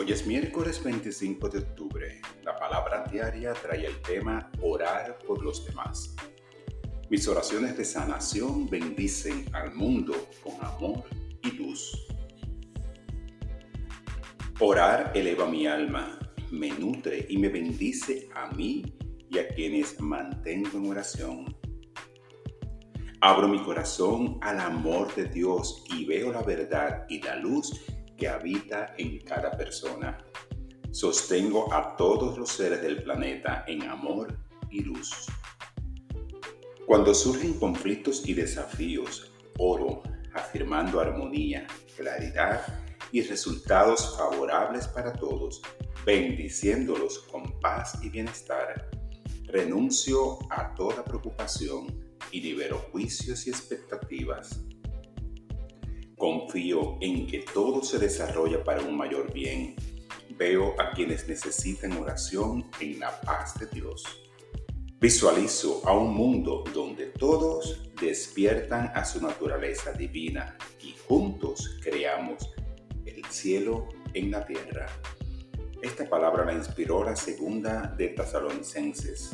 Hoy es miércoles 25 de octubre. La palabra diaria trae el tema orar por los demás. Mis oraciones de sanación bendicen al mundo con amor y luz. Orar eleva mi alma, me nutre y me bendice a mí y a quienes mantengo en oración. Abro mi corazón al amor de Dios y veo la verdad y la luz que habita en cada persona. Sostengo a todos los seres del planeta en amor y luz. Cuando surgen conflictos y desafíos, oro afirmando armonía, claridad y resultados favorables para todos, bendiciéndolos con paz y bienestar. Renuncio a toda preocupación y libero juicios y expectativas Confío en que todo se desarrolla para un mayor bien. Veo a quienes necesitan oración en la paz de Dios. Visualizo a un mundo donde todos despiertan a su naturaleza divina y juntos creamos el cielo en la tierra. Esta palabra la inspiró la segunda de Tesalonicenses.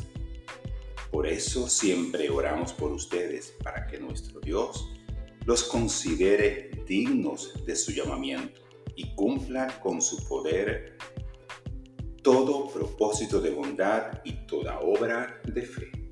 Por eso siempre oramos por ustedes para que nuestro Dios los considere dignos de su llamamiento y cumpla con su poder todo propósito de bondad y toda obra de fe.